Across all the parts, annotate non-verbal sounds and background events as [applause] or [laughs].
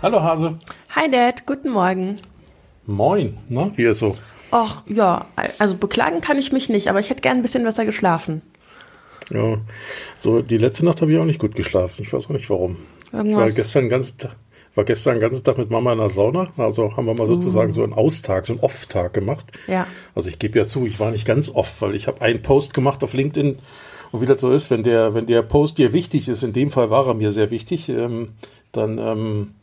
Hallo Hase. Hi Dad, guten Morgen. Moin, na, wie ist so? Ach ja, also beklagen kann ich mich nicht, aber ich hätte gern ein bisschen besser geschlafen. Ja, so die letzte Nacht habe ich auch nicht gut geschlafen. Ich weiß auch nicht warum. Irgendwas. Ich war gestern ganz war gestern den ganzen Tag mit Mama in der Sauna. Also haben wir mal sozusagen uh. so einen Austag, so einen Off-Tag gemacht. Ja. Also ich gebe ja zu, ich war nicht ganz off, weil ich habe einen Post gemacht auf LinkedIn und wie das so ist, wenn der, wenn der Post dir wichtig ist, in dem Fall war er mir sehr wichtig, ähm, dann ähm,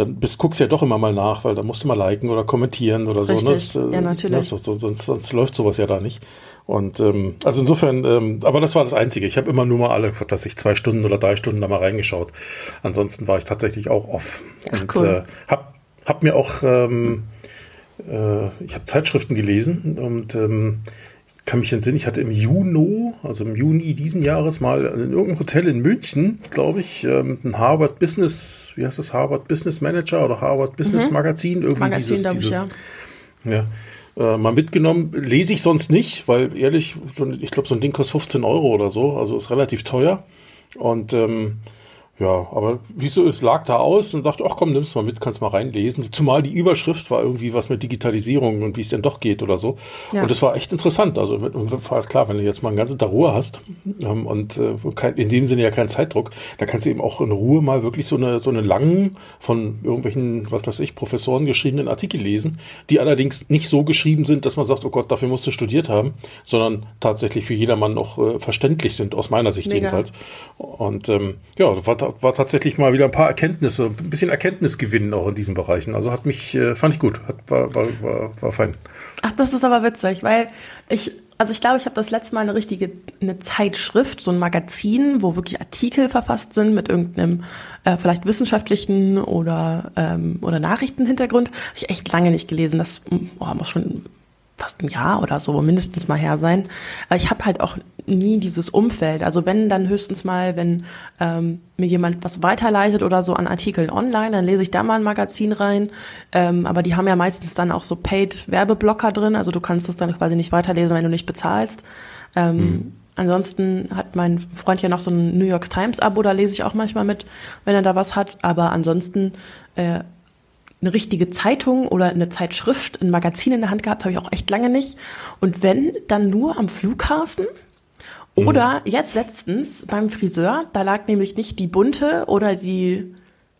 dann bist, guckst ja doch immer mal nach, weil da musst du mal liken oder kommentieren oder so. Ne? Das, ja, natürlich. Ne? Sonst, sonst, sonst, läuft sowas ja da nicht. Und ähm, also insofern, ähm, aber das war das Einzige. Ich habe immer nur mal alle, dass ich zwei Stunden oder drei Stunden da mal reingeschaut. Ansonsten war ich tatsächlich auch off. Ach, und cool. äh, hab, hab mir auch, ähm, äh, ich habe Zeitschriften gelesen und ähm, kann mich entsinnen, ich hatte im Juni, also im Juni diesen Jahres mal in irgendeinem Hotel in München, glaube ich, ähm, ein Harvard Business, wie heißt das, Harvard Business Manager oder Harvard Business Mhm. Magazin, irgendwie Magazin, dieses, ich, dieses ja. Äh, mal mitgenommen. Lese ich sonst nicht, weil ehrlich, ich glaube, so ein Ding kostet 15 Euro oder so, also ist relativ teuer. Und ähm, ja, aber wie so ist, lag da aus und dachte, ach komm, nimm's mal mit, kannst mal reinlesen. Zumal die Überschrift war irgendwie was mit Digitalisierung und wie es denn doch geht oder so. Ja. Und das war echt interessant. Also klar, wenn du jetzt mal einen ganzen Tag Ruhe hast ähm, und äh, kein, in dem Sinne ja keinen Zeitdruck, dann kannst du eben auch in Ruhe mal wirklich so eine so eine langen von irgendwelchen, was weiß ich, Professoren geschriebenen Artikel lesen, die allerdings nicht so geschrieben sind, dass man sagt, oh Gott, dafür musst du studiert haben, sondern tatsächlich für jedermann noch äh, verständlich sind, aus meiner Sicht Mega. jedenfalls. Und ähm, ja, war, war tatsächlich mal wieder ein paar Erkenntnisse, ein bisschen Erkenntnisgewinn auch in diesen Bereichen. Also hat mich, äh, fand ich gut, hat, war, war, war, war fein. Ach, das ist aber witzig, weil ich, also ich glaube, ich habe das letzte Mal eine richtige, eine Zeitschrift, so ein Magazin, wo wirklich Artikel verfasst sind mit irgendeinem äh, vielleicht wissenschaftlichen oder ähm, oder Nachrichtenhintergrund. Habe ich echt lange nicht gelesen. Das oh, muss schon fast ein Jahr oder so mindestens mal her sein. Aber ich habe halt auch nie dieses Umfeld. Also wenn dann höchstens mal, wenn ähm, mir jemand was weiterleitet oder so an Artikeln online, dann lese ich da mal ein Magazin rein. Ähm, aber die haben ja meistens dann auch so Paid-Werbeblocker drin. Also du kannst das dann quasi nicht weiterlesen, wenn du nicht bezahlst. Ähm, Ansonsten hat mein Freund ja noch so ein New York Times Abo, da lese ich auch manchmal mit, wenn er da was hat. Aber ansonsten äh, eine richtige Zeitung oder eine Zeitschrift, ein Magazin in der Hand gehabt, habe ich auch echt lange nicht. Und wenn, dann nur am Flughafen. Oder jetzt letztens beim Friseur, da lag nämlich nicht die bunte oder die,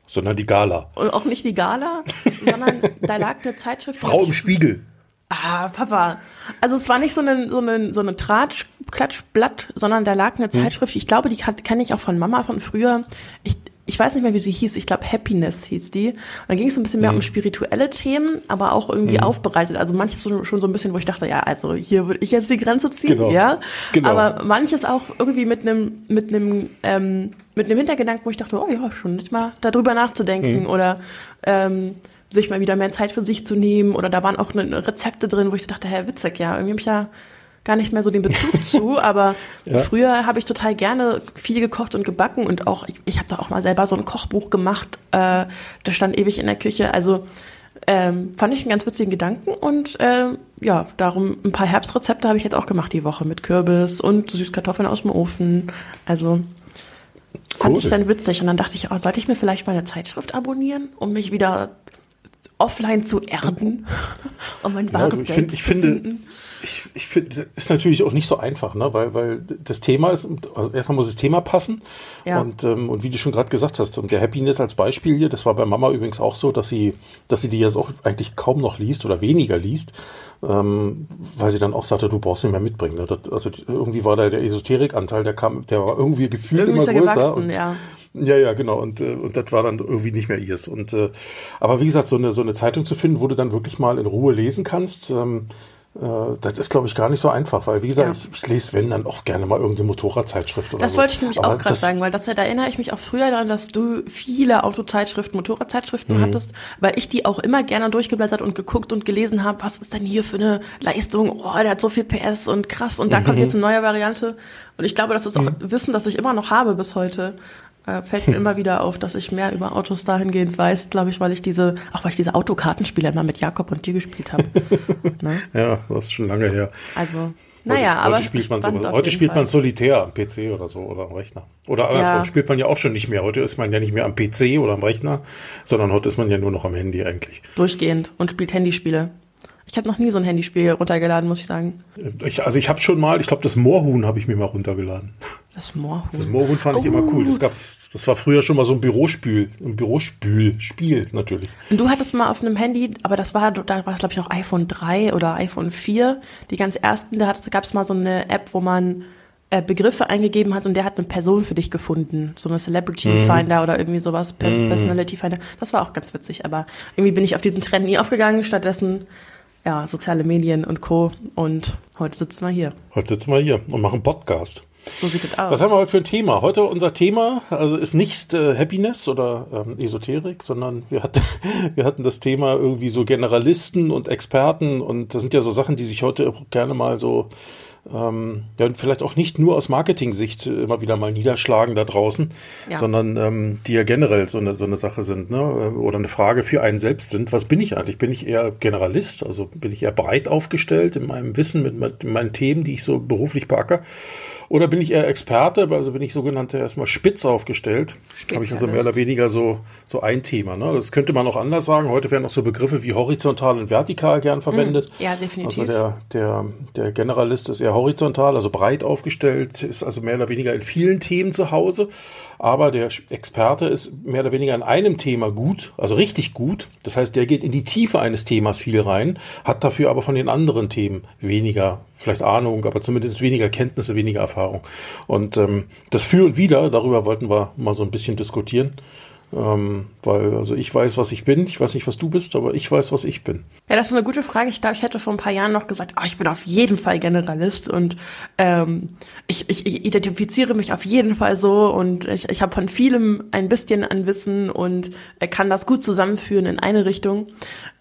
Sondern die Gala. und auch nicht die Gala, [laughs] sondern da lag eine Zeitschrift. Frau im Spiegel. Ah, Papa. Also es war nicht so eine, so eine, so eine Tratsch, Klatschblatt, sondern da lag eine Zeitschrift, ich glaube, die kenne ich auch von Mama von früher. Ich, ich weiß nicht mehr, wie sie hieß. Ich glaube, Happiness hieß die. Und da ging es so ein bisschen mehr um spirituelle Themen, aber auch irgendwie aufbereitet. Also manches so, schon so ein bisschen, wo ich dachte, ja, also hier würde ich jetzt die Grenze ziehen, Genau. ja. Genau. Aber manches auch irgendwie mit einem, mit einem, ähm, mit einem Hintergedanken, wo ich dachte, oh ja, schon nicht mal darüber nachzudenken oder ähm, sich mal wieder mehr Zeit für sich zu nehmen. Oder da waren auch ne, Rezepte drin, wo ich dachte, Herr Witzek, ja, irgendwie habe ich ja gar nicht mehr so den Bezug [laughs] zu, aber Ja. früher habe ich total gerne viel gekocht und gebacken und auch, ich, ich habe da auch mal selber so ein Kochbuch gemacht, äh, das stand ewig in der Küche, also ähm, fand ich einen ganz witzigen Gedanken und ähm, ja, darum ein paar Herbstrezepte habe ich jetzt auch gemacht die Woche mit Kürbis und Süßkartoffeln aus dem Ofen, also fand Cool. ich dann witzig und dann dachte ich, oh, sollte ich mir vielleicht mal eine Zeitschrift abonnieren, um mich wieder offline zu erden, [laughs] um mein Ja, wahres du, ich, Selbst find, ich zu finde, finden. Ich, ich finde, ist natürlich auch nicht so einfach, ne? weil, weil das Thema ist, also erstmal muss das Thema passen. Ja. Und, ähm, und wie du schon gerade gesagt hast, und der Happiness als Beispiel hier, das war bei Mama übrigens auch so, dass sie, dass sie die jetzt auch eigentlich kaum noch liest oder weniger liest, ähm, weil sie dann auch sagte, du brauchst nicht mehr mitbringen. Ne? Das, also irgendwie war da der Esoterikanteil, der kam, der war irgendwie gefühlt Irgendwie immer er größer. und, ja. Ja, ja, genau. Und, äh, und das war dann irgendwie nicht mehr ihrs. Und äh, aber wie gesagt, so eine so eine Zeitung zu finden, wo du dann wirklich mal in Ruhe lesen kannst, ähm, äh, das ist, glaube ich, gar nicht so einfach, weil wie gesagt, Ja. ich, ich lese, wenn dann auch gerne mal irgendeine Motorradzeitschrift oder Das so. wollte ich nämlich Aber auch gerade sagen, weil das da erinnere ich mich auch früher daran, dass du viele Autozeitschriften, Motorradzeitschriften Mhm. hattest, weil ich die auch immer gerne durchgeblättert und geguckt und gelesen habe, was ist denn hier für eine Leistung? Oh, der hat so viel PS und krass und da kommt Mhm. jetzt eine neue Variante. Und ich glaube, das ist auch Wissen, das ich immer noch habe bis heute. Äh, fällt mir [laughs] immer wieder auf, dass ich mehr über Autos dahingehend weiß, glaube ich, weil ich diese, auch weil ich diese Autokartenspiele immer mit Jakob und dir gespielt habe. [laughs] ne? Ja, das ist schon lange her. Also, Naja, heute, aber heute spielt man auf Heute spielt man Fall. Solitär am PC oder so oder am Rechner. Oder andersrum Ja. spielt man ja auch schon nicht mehr. Heute ist man ja nicht mehr am PC oder am Rechner, sondern heute ist man ja nur noch am Handy eigentlich. Durchgehend und spielt Handyspiele. Ich habe noch nie so ein Handyspiel runtergeladen, muss ich sagen. Ich, also ich habe schon mal, ich glaube, das Moorhuhn habe ich mir mal runtergeladen. Das Moorhuhn. Das Moorhuhn fand ich immer cool. Das gab's, das war früher schon mal so ein Bürospiel, ein Bürospülspiel natürlich. Und du hattest mal auf einem Handy, aber das war, da war es glaube ich noch iPhone 3 oder iPhone 4, die ganz ersten, da gab es mal so eine App, wo man äh, Begriffe eingegeben hat und der hat eine Person für dich gefunden. So eine Celebrity Finder oder irgendwie sowas, Per Personality Finder. Das war auch ganz witzig, aber irgendwie bin ich auf diesen Trend nie aufgegangen. Stattdessen, ja, soziale Medien und Co. Und heute sitzen wir hier. Heute sitzen wir hier und machen Podcast. So sieht es aus. Was haben wir heute für ein Thema? Heute unser Thema also ist nicht äh, Happiness oder ähm, Esoterik, sondern wir hatten, [laughs] wir hatten das Thema irgendwie so Generalisten und Experten und das sind ja so Sachen, die sich heute gerne mal so ähm, ja, und vielleicht auch nicht nur aus Marketing-Sicht äh, immer wieder mal niederschlagen da draußen, Ja. sondern ähm, die ja generell so eine, so eine Sache sind, ne? oder eine Frage für einen selbst sind. Was bin ich eigentlich? Bin ich eher Generalist? Also bin ich eher breit aufgestellt in meinem Wissen, mit, mit meinen Themen, die ich so beruflich beackere? Oder bin ich eher Experte? Also bin ich sogenannte erstmal spitz aufgestellt? Habe ich also mehr oder weniger so, so ein Thema. Ne? Das könnte man auch anders sagen. Heute werden auch so Begriffe wie horizontal und vertikal gern verwendet. ja, definitiv. Also der, der, der Generalist ist eher horizontal, also breit aufgestellt, ist also mehr oder weniger in vielen Themen zu Hause. Aber der Experte ist mehr oder weniger in einem Thema gut, also richtig gut. Das heißt, der geht in die Tiefe eines Themas viel rein, hat dafür aber von den anderen Themen weniger, vielleicht Ahnung, aber zumindest weniger Kenntnisse, weniger Erfahrung. Und ähm, das Für und Wider, darüber wollten wir mal so ein bisschen diskutieren. Ähm, weil, also ich weiß, was ich bin. Ich weiß nicht, was du bist, aber ich weiß, was ich bin. Ja, das ist eine gute Frage. Ich glaube, ich hätte vor ein paar Jahren noch gesagt, ah, ich bin auf jeden Fall Generalist und ähm, ich, ich, ich identifiziere mich auf jeden Fall so und ich, ich habe von vielem ein bisschen an Wissen und äh, kann das gut zusammenführen in eine Richtung.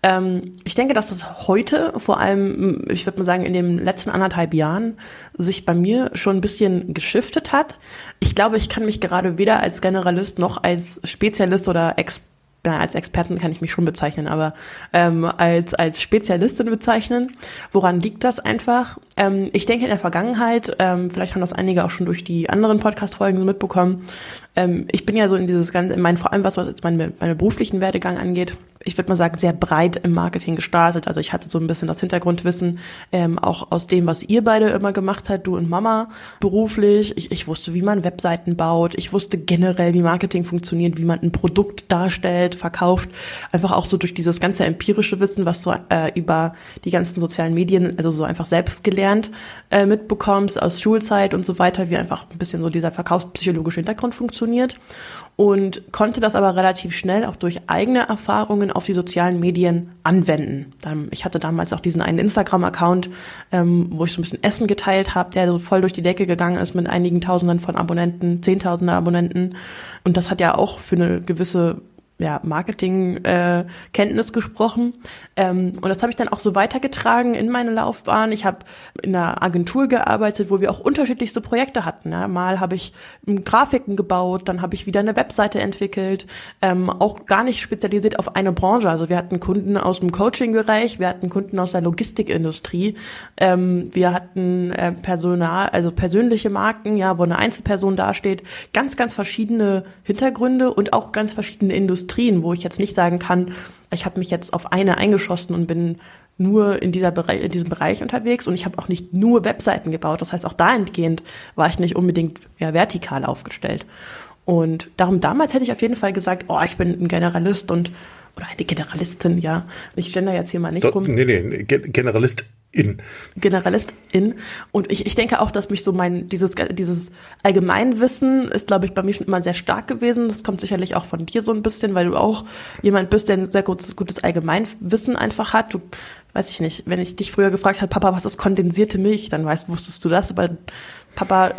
Ähm, ich denke, dass das heute, vor allem, ich würde mal sagen, in den letzten anderthalb Jahren, sich bei mir schon ein bisschen geschiftet hat. Ich glaube, ich kann mich gerade weder als Generalist noch als Spezialist oder Experte ja, als Experten kann ich mich schon bezeichnen, aber ähm, als, als Spezialistin bezeichnen. Woran liegt das einfach? Ähm, ich denke in der Vergangenheit, ähm, vielleicht haben das einige auch schon durch die anderen Podcast-Folgen so mitbekommen, ähm, ich bin ja so in dieses ganze, in mein, vor allem was jetzt meine, meine beruflichen Werdegang angeht, ich würde mal sagen, sehr breit im Marketing gestartet. Also ich hatte so ein bisschen das Hintergrundwissen, ähm, auch aus dem, was ihr beide immer gemacht habt, du und Mama, beruflich. Ich, ich wusste, wie man Webseiten baut. Ich wusste generell, wie Marketing funktioniert, wie man ein Produkt darstellt, verkauft. Einfach auch so durch dieses ganze empirische Wissen, was du äh, über die ganzen sozialen Medien, also so einfach selbst gelernt äh, mitbekommst aus Schulzeit und so weiter, wie einfach ein bisschen so dieser verkaufspsychologische Hintergrund funktioniert und konnte das aber relativ schnell auch durch eigene Erfahrungen auf die sozialen Medien anwenden. Ich hatte damals auch diesen einen Instagram-Account, ähm, wo ich so ein bisschen Essen geteilt habe, der so voll durch die Decke gegangen ist mit einigen Tausenden von Abonnenten, Zehntausende Abonnenten. Und das hat ja auch für eine gewisse ja, Marketing-Kenntnis äh, gesprochen. Ähm, und das habe ich dann auch so weitergetragen in meine Laufbahn. Ich habe in einer Agentur gearbeitet, wo wir auch unterschiedlichste Projekte hatten. Ja. Mal habe ich ähm, Grafiken gebaut, dann habe ich wieder eine Webseite entwickelt, ähm, auch gar nicht spezialisiert auf eine Branche. Also wir hatten Kunden aus dem Coaching-Bereich, wir hatten Kunden aus der Logistikindustrie, ähm, wir hatten äh, Personal, also persönliche Marken, ja, wo eine Einzelperson dasteht. Ganz, ganz verschiedene Hintergründe und auch ganz verschiedene Industrien. Industrien, wo ich jetzt nicht sagen kann, ich habe mich jetzt auf eine eingeschossen und bin nur in, dieser Bereich, in diesem Bereich unterwegs und ich habe auch nicht nur Webseiten gebaut. Das heißt, auch dahingehend war ich nicht unbedingt ja, vertikal aufgestellt. Und darum damals hätte ich auf jeden Fall gesagt, oh, ich bin ein Generalist und oder eine Generalistin, ja. Ich stelle da jetzt hier mal nicht Do, rum. Nee, nee, Generalist in. Generalistin. Und ich, ich denke auch, dass mich so mein, dieses, dieses Allgemeinwissen ist, glaube ich, bei mir schon immer sehr stark gewesen. Das kommt sicherlich auch von dir so ein bisschen, weil du auch jemand bist, der ein sehr gutes, gutes Allgemeinwissen einfach hat. Du, weiß ich nicht, wenn ich dich früher gefragt habe, Papa, was ist kondensierte Milch, dann weißt, wusstest du das, aber Papa,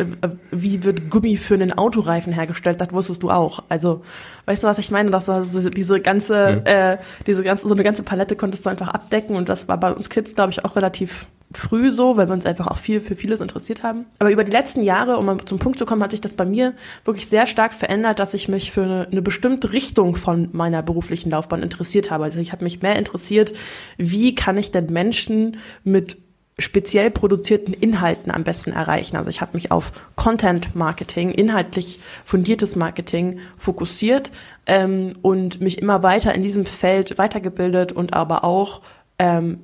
wie wird Gummi für einen Autoreifen hergestellt? Das wusstest du auch. Also, weißt du, was ich meine? Dass also diese ganze, mhm. äh, diese ganze, so eine ganze Palette konntest du einfach abdecken und das war bei uns Kids, glaube ich, auch relativ früh so, weil wir uns einfach auch viel für vieles interessiert haben. Aber über die letzten Jahre, um mal zum Punkt zu kommen, hat sich das bei mir wirklich sehr stark verändert, dass ich mich für eine, eine bestimmte Richtung von meiner beruflichen Laufbahn interessiert habe. Also ich habe mich mehr interessiert, wie kann ich denn Menschen mit speziell produzierten Inhalten am besten erreichen. Also ich habe mich auf Content Marketing, inhaltlich fundiertes Marketing fokussiert ähm, und mich immer weiter in diesem Feld weitergebildet und aber auch ähm,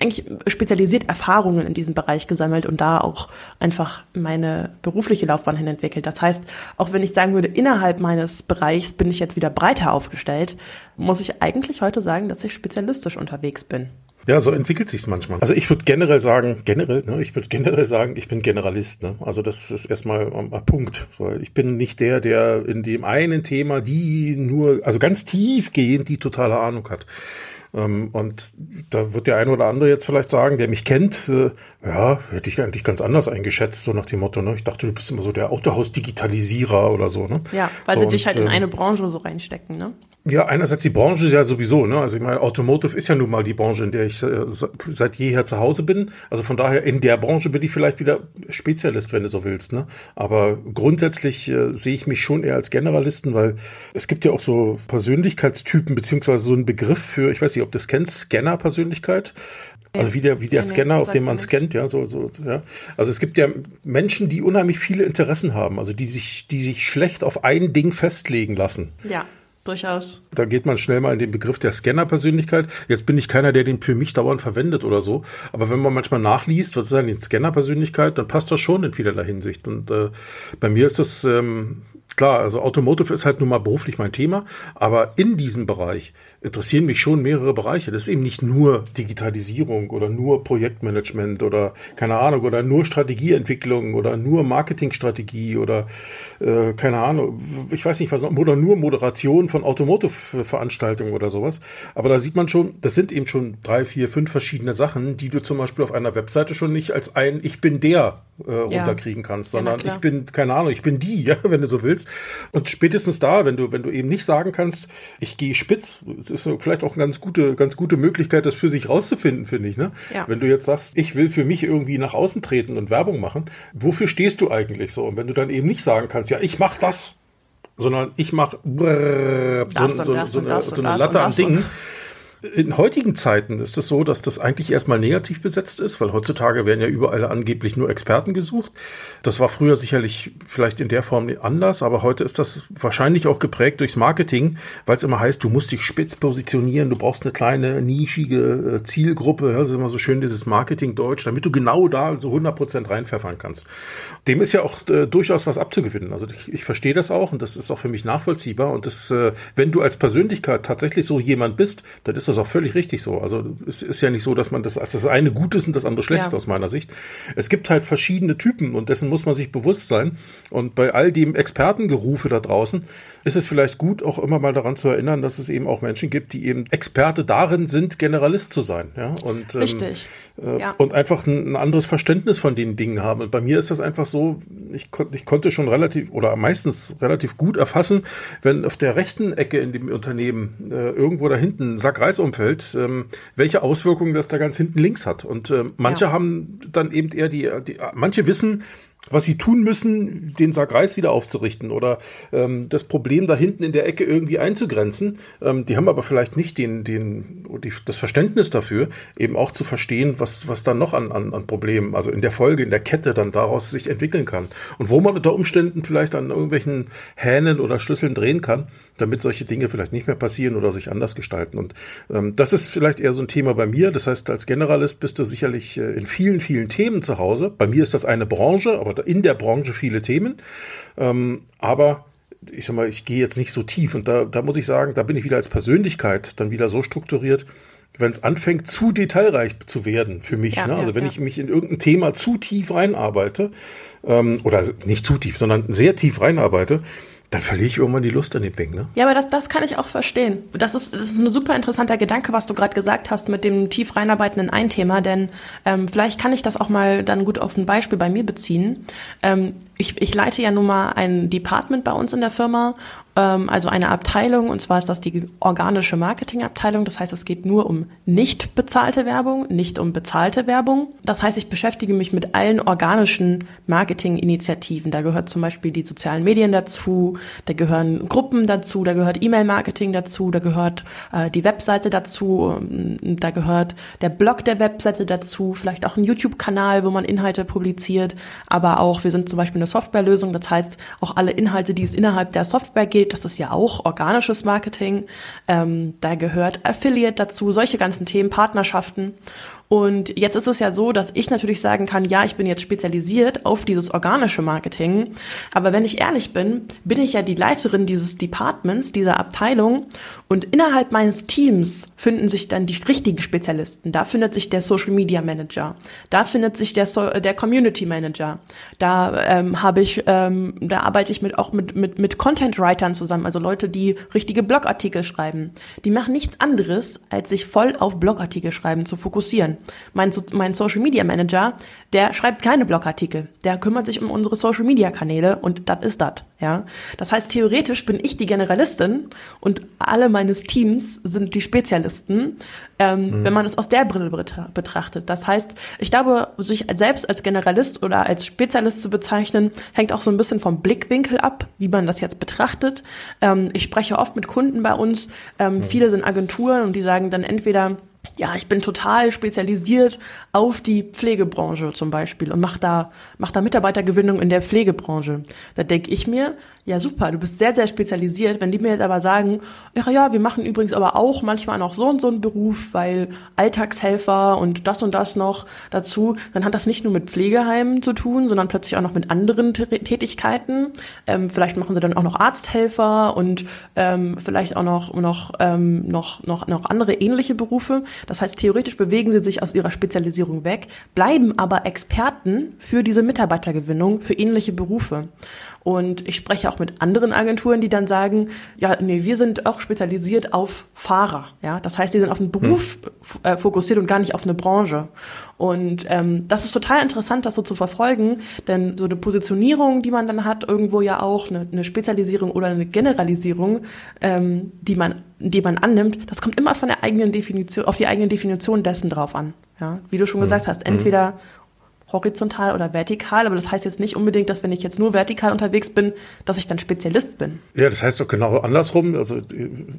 eigentlich spezialisiert Erfahrungen in diesem Bereich gesammelt und da auch einfach meine berufliche Laufbahn hin entwickelt. Das heißt, auch wenn ich sagen würde, innerhalb meines Bereichs bin ich jetzt wieder breiter aufgestellt, muss ich eigentlich heute sagen, dass ich spezialistisch unterwegs bin. Ja, so entwickelt sich's manchmal. Also ich würde generell sagen, generell, ne, ich würde generell sagen, ich bin Generalist. Ne? Also das ist erstmal ein Punkt. Weil ich bin nicht der, der in dem einen Thema die nur, also ganz tiefgehend die totale Ahnung hat. Ähm, und da wird der eine oder andere jetzt vielleicht sagen, der mich kennt, äh, ja, hätte ich eigentlich ganz anders eingeschätzt, so nach dem Motto, ne? Ich dachte, du bist immer so der Autohaus-Digitalisierer oder so, ne? Ja, weil so, sie dich und, halt in ähm, eine Branche so reinstecken, ne? Ja, einerseits die Branche ist ja sowieso, ne? Also ich meine, Automotive ist ja nun mal die Branche, in der ich äh, seit jeher zu Hause bin. Also von daher in der Branche bin ich vielleicht wieder Spezialist, wenn du so willst, ne? Aber grundsätzlich äh, sehe ich mich schon eher als Generalisten, weil es gibt ja auch so Persönlichkeitstypen beziehungsweise so einen Begriff für, ich weiß nicht, ob du das kennst, Scanner-Persönlichkeit. Also wie der, wie der Nee, nee, Scanner, auf sagt dem man scannt, ja, so, so, ja. Also es gibt ja Menschen, die unheimlich viele Interessen haben, also die sich, die sich schlecht auf ein Ding festlegen lassen. Ja, durchaus. Da geht man schnell mal in den Begriff der Scanner-Persönlichkeit. Jetzt bin ich keiner, der den für mich dauernd verwendet oder so. Aber wenn man manchmal nachliest, was ist denn die Scanner-Persönlichkeit, dann passt das schon in vielerlei Hinsicht. Und äh, bei mir ist das ähm, klar, also Automotive ist halt nun mal beruflich mein Thema, aber in diesem Bereich interessieren mich schon mehrere Bereiche. Das ist eben nicht nur Digitalisierung oder nur Projektmanagement oder keine Ahnung oder nur Strategieentwicklung oder nur Marketingstrategie oder äh, keine Ahnung, ich weiß nicht was noch, oder nur Moderation von Automotive-Veranstaltungen oder sowas. Aber da sieht man schon, das sind eben schon drei, vier, fünf verschiedene Sachen, die du zum Beispiel auf einer Webseite schon nicht als ein Ich bin der äh, runterkriegen kannst, Ja, sondern klar. ich bin, keine Ahnung, ich bin die, [laughs] ja, wenn du so willst. Und spätestens da, wenn du, wenn du eben nicht sagen kannst, ich gehe spitz, das ist vielleicht auch eine ganz gute, ganz gute Möglichkeit, das für sich rauszufinden, finde ich. Ne? Ja. Wenn du jetzt sagst, ich will für mich irgendwie nach außen treten und Werbung machen, wofür stehst du eigentlich so? Und wenn du dann eben nicht sagen kannst, ja, ich mach das, sondern ich mache so, so, so, so eine Latte an Dingen. In heutigen Zeiten ist es so, dass das eigentlich erstmal negativ besetzt ist, weil heutzutage werden ja überall angeblich nur Experten gesucht. Das war früher sicherlich vielleicht in der Form anders, aber heute ist das wahrscheinlich auch geprägt durchs Marketing, weil es immer heißt, du musst dich spitz positionieren, du brauchst eine kleine, nischige äh, Zielgruppe, das ist immer so schön dieses Marketing-Deutsch, damit du genau da so 100% reinpfeffern kannst. Dem ist ja auch äh, durchaus was abzugewinnen. Also ich, ich verstehe das auch und das ist auch für mich nachvollziehbar. Und das, äh, wenn du als Persönlichkeit tatsächlich so jemand bist, dann ist das auch völlig richtig so. Also es ist ja nicht so, dass man das, als das eine gut ist und das andere schlecht Ja. aus meiner Sicht. Es gibt halt verschiedene Typen und dessen muss man sich bewusst sein. Und bei all dem Expertengerufe da draußen ist es vielleicht gut, auch immer mal daran zu erinnern, dass es eben auch Menschen gibt, die eben Experte darin sind, Generalist zu sein. Ja? Und, ähm, Richtig. äh, Ja. Und einfach ein, ein anderes Verständnis von den Dingen haben. Und bei mir ist das einfach so, ich, kon ich konnte schon relativ oder meistens relativ gut erfassen, wenn auf der rechten Ecke in dem Unternehmen äh, irgendwo da hinten ein Sack Reis umfällt, ähm, welche Auswirkungen das da ganz hinten links hat. Und äh, manche Ja. haben dann eben eher die, die manche wissen, was sie tun müssen, den Sack Reis wieder aufzurichten oder ähm, das Problem da hinten in der Ecke irgendwie einzugrenzen. Ähm, die haben aber vielleicht nicht den, den, die, das Verständnis dafür, eben auch zu verstehen, was, was dann noch an, an, an Problemen, also in der Folge, in der Kette dann daraus sich entwickeln kann. Und wo man unter Umständen vielleicht an irgendwelchen Hähnen oder Schlüsseln drehen kann, damit solche Dinge vielleicht nicht mehr passieren oder sich anders gestalten. Und ähm, das ist vielleicht eher so ein Thema bei mir. Das heißt, als Generalist bist du sicherlich äh, in vielen, vielen Themen zu Hause. Bei mir ist das eine Branche, aber in der Branche viele Themen. Ähm, aber ich sag mal, ich gehe jetzt nicht so tief und da, da muss ich sagen, da bin ich wieder als Persönlichkeit dann wieder so strukturiert, wenn es anfängt, zu detailreich zu werden für mich. Ja, ne? Also ja, wenn ja. ich mich in irgendein Thema zu tief reinarbeite, ähm, oder nicht zu tief, sondern sehr tief reinarbeite, dann verliere ich irgendwann die Lust an dem Ding. Ne? Ja, aber das, das kann ich auch verstehen. Das ist, das ist ein super interessanter Gedanke, was du gerade gesagt hast mit dem tief reinarbeiten in ein Thema, denn ähm, vielleicht kann ich das auch mal dann gut auf ein Beispiel bei mir beziehen. Ähm, ich, ich leite ja nun mal ein Department bei uns in der Firma ähm, also eine Abteilung, und zwar ist das die organische Marketingabteilung. Das heißt, es geht nur um nicht bezahlte Werbung, nicht um bezahlte Werbung. Das heißt, ich beschäftige mich mit allen organischen Marketinginitiativen. Da gehört zum Beispiel die sozialen Medien dazu, da gehören Gruppen dazu, da gehört E-Mail-Marketing dazu, da gehört äh, die Webseite dazu, ähm, da gehört der Blog der Webseite dazu, vielleicht auch ein YouTube-Kanal, wo man Inhalte publiziert, aber auch, wir sind zum Beispiel eine Softwarelösung, das heißt, auch alle Inhalte, die es innerhalb der Software geht, das ist ja auch organisches Marketing, ähm, da gehört Affiliate dazu, solche ganzen Themen, Partnerschaften. Und jetzt ist es ja so, dass ich natürlich sagen kann, ja, ich bin jetzt spezialisiert auf dieses organische Marketing. Aber wenn ich ehrlich bin, bin ich ja die Leiterin dieses Departments, dieser Abteilung. Und innerhalb meines Teams finden sich dann die richtigen Spezialisten. Da findet sich der Social Media Manager. Da findet sich der, so der Community Manager. Da ähm, habe ich, ähm, da arbeite ich mit, auch mit, mit, mit Content Writern zusammen, also Leute, die richtige Blogartikel schreiben. Die machen nichts anderes, als sich voll auf Blogartikel schreiben zu fokussieren. Mein, mein Social Media Manager, der schreibt keine Blogartikel. Der kümmert sich um unsere Social Media Kanäle und das ist das. Ja, das heißt theoretisch bin ich die Generalistin und alle meines Teams sind die Spezialisten, ähm, mhm. wenn man es aus der Brille betrachtet. Das heißt, ich glaube, sich selbst als Generalist oder als Spezialist zu bezeichnen, hängt auch so ein bisschen vom Blickwinkel ab, wie man das jetzt betrachtet. Ähm, ich spreche oft mit Kunden bei uns. Ähm, mhm. Viele sind Agenturen und die sagen dann entweder ja, ich bin total spezialisiert auf die Pflegebranche zum Beispiel und mache da, mach da Mitarbeitergewinnung in der Pflegebranche. Da denke ich mir, ja super, du bist sehr, sehr spezialisiert. Wenn die mir jetzt aber sagen, ja, ja, wir machen übrigens aber auch manchmal noch so und so einen Beruf, weil Alltagshelfer und das und das noch dazu, dann hat das nicht nur mit Pflegeheimen zu tun, sondern plötzlich auch noch mit anderen Tätigkeiten. Ähm, vielleicht machen sie dann auch noch Arzthelfer und ähm, vielleicht auch noch, noch, ähm, noch, noch, noch andere ähnliche Berufe. Das heißt, theoretisch bewegen sie sich aus ihrer Spezialisierung weg, bleiben aber Experten für diese Mitarbeitergewinnung, für ähnliche Berufe. Und ich spreche auch mit anderen Agenturen, die dann sagen, ja, nee, wir sind auch spezialisiert auf Fahrer. Ja, das heißt, die sind auf einen Beruf hm. äh, fokussiert und gar nicht auf eine Branche. Und ähm, das ist total interessant, das so zu verfolgen, denn so eine Positionierung, die man dann hat, irgendwo ja auch eine, eine Spezialisierung oder eine Generalisierung, ähm, die man, die man annimmt, das kommt immer von der eigenen Definition, auf die eigene Definition dessen drauf an. Ja, wie du schon hm. gesagt hast, entweder horizontal oder vertikal, aber das heißt jetzt nicht unbedingt, dass wenn ich jetzt nur vertikal unterwegs bin, dass ich dann Spezialist bin. Ja, das heißt doch genau andersrum, also äh,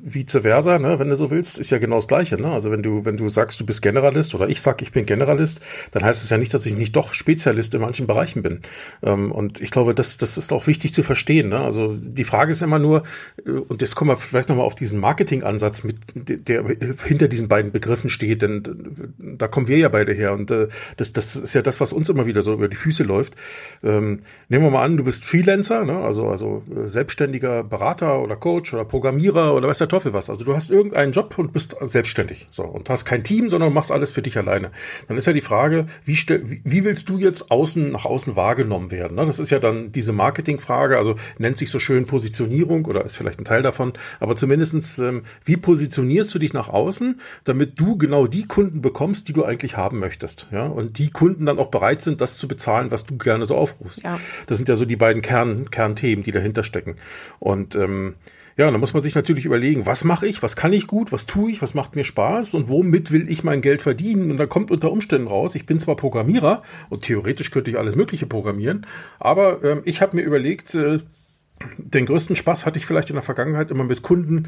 vice versa, ne, wenn du so willst, ist ja genau das Gleiche. Ne? Also wenn du, wenn du sagst, du bist Generalist oder ich sag, ich bin Generalist, dann heißt es ja nicht, dass ich nicht doch Spezialist in manchen Bereichen bin. Ähm, und ich glaube, das, das ist auch wichtig zu verstehen. Ne? Also die Frage ist immer nur, äh, und jetzt kommen wir vielleicht nochmal auf diesen Marketingansatz mit, der hinter diesen beiden Begriffen steht, denn äh, da kommen wir ja beide her. Und das, das ist ja das, was uns immer wieder so über die Füße läuft. Ähm, nehmen wir mal an, du bist Freelancer, ne? also, also äh, selbstständiger Berater oder Coach oder Programmierer oder weiß der Teufel was. Also du hast irgendeinen Job und bist selbstständig so und hast kein Team, sondern machst alles für dich alleine. Dann ist ja die Frage, wie, wie, willst du jetzt außen nach außen wahrgenommen werden? Ne? Das ist ja dann diese Marketingfrage, also nennt sich so schön Positionierung oder ist vielleicht ein Teil davon, aber zumindestens ähm, wie positionierst du dich nach außen, damit du genau die Kunden bekommst, die du eigentlich haben möchtest, ja, und die Kunden dann auch bereit bereit sind, das zu bezahlen, was du gerne so aufrufst. Ja. Das sind ja so die beiden Kern, Kernthemen, die dahinter stecken. Und ähm, ja, da muss man sich natürlich überlegen, was mache ich, was kann ich gut, was tue ich, was macht mir Spaß und womit will ich mein Geld verdienen. Und da kommt unter Umständen raus, ich bin zwar Programmierer und theoretisch könnte ich alles Mögliche programmieren, aber ähm, ich habe mir überlegt, äh, den größten Spaß hatte ich vielleicht in der Vergangenheit immer mit Kunden,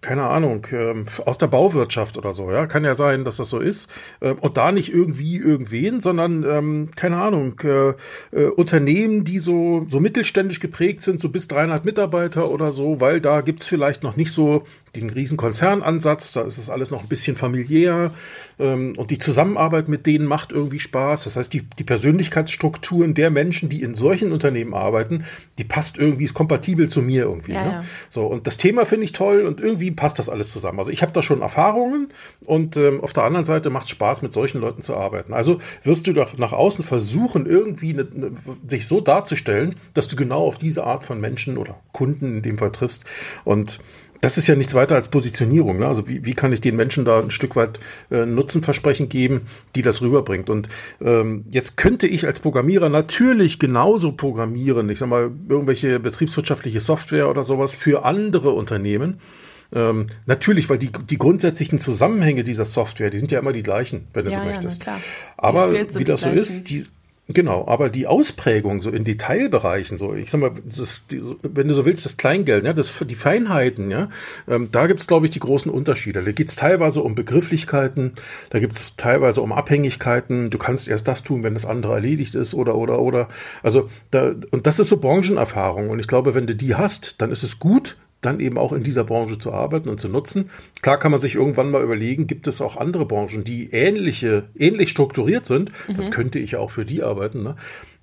keine Ahnung, ähm, aus der Bauwirtschaft oder so, ja. Kann ja sein, dass das so ist. Ähm, und da nicht irgendwie irgendwen, sondern, ähm, keine Ahnung, äh, äh, Unternehmen, die so, so mittelständisch geprägt sind, so bis 300 Mitarbeiter oder so, weil da gibt's vielleicht noch nicht so den riesen Konzernansatz, da ist es alles noch ein bisschen familiär ähm, und die Zusammenarbeit mit denen macht irgendwie Spaß. Das heißt, die, die Persönlichkeitsstrukturen der Menschen, die in solchen Unternehmen arbeiten, die passt irgendwie, ist kompatibel zu mir irgendwie. Ja, ne? ja. So, und das Thema finde ich toll und irgendwie passt das alles zusammen. Also ich habe da schon Erfahrungen und ähm, auf der anderen Seite macht es Spaß, mit solchen Leuten zu arbeiten. Also wirst du doch nach außen versuchen, irgendwie eine, eine, sich so darzustellen, dass du genau auf diese Art von Menschen oder Kunden in dem Fall triffst. Und das ist ja nichts weiter als Positionierung. Ne? Also wie, wie kann ich den Menschen da ein Stück weit äh, Nutzenversprechen geben, die das rüberbringt? Und ähm, jetzt könnte ich als Programmierer natürlich genauso programmieren, ich sag mal, irgendwelche betriebswirtschaftliche Software oder sowas für andere Unternehmen. Ähm, natürlich, weil die, die grundsätzlichen Zusammenhänge dieser Software, die sind ja immer die gleichen, wenn du ja, so möchtest. Ja, Aber wie das so ist, die, Genau, aber die Ausprägung so in Detailbereichen, so ich sag mal, das, die, wenn du so willst, das Kleingeld, ja, das die Feinheiten, ja, ähm, da gibt's glaube ich die großen Unterschiede. Da geht's teilweise um Begrifflichkeiten, da gibt's teilweise um Abhängigkeiten. Du kannst erst das tun, wenn das andere erledigt ist oder oder oder. Also da und das ist so Branchenerfahrung und ich glaube, wenn du die hast, dann ist es gut, dann eben auch in dieser Branche zu arbeiten und zu nutzen. Klar kann man sich irgendwann mal überlegen, gibt es auch andere Branchen, die ähnliche, ähnlich strukturiert sind, mhm. dann könnte ich auch für die arbeiten. Ne?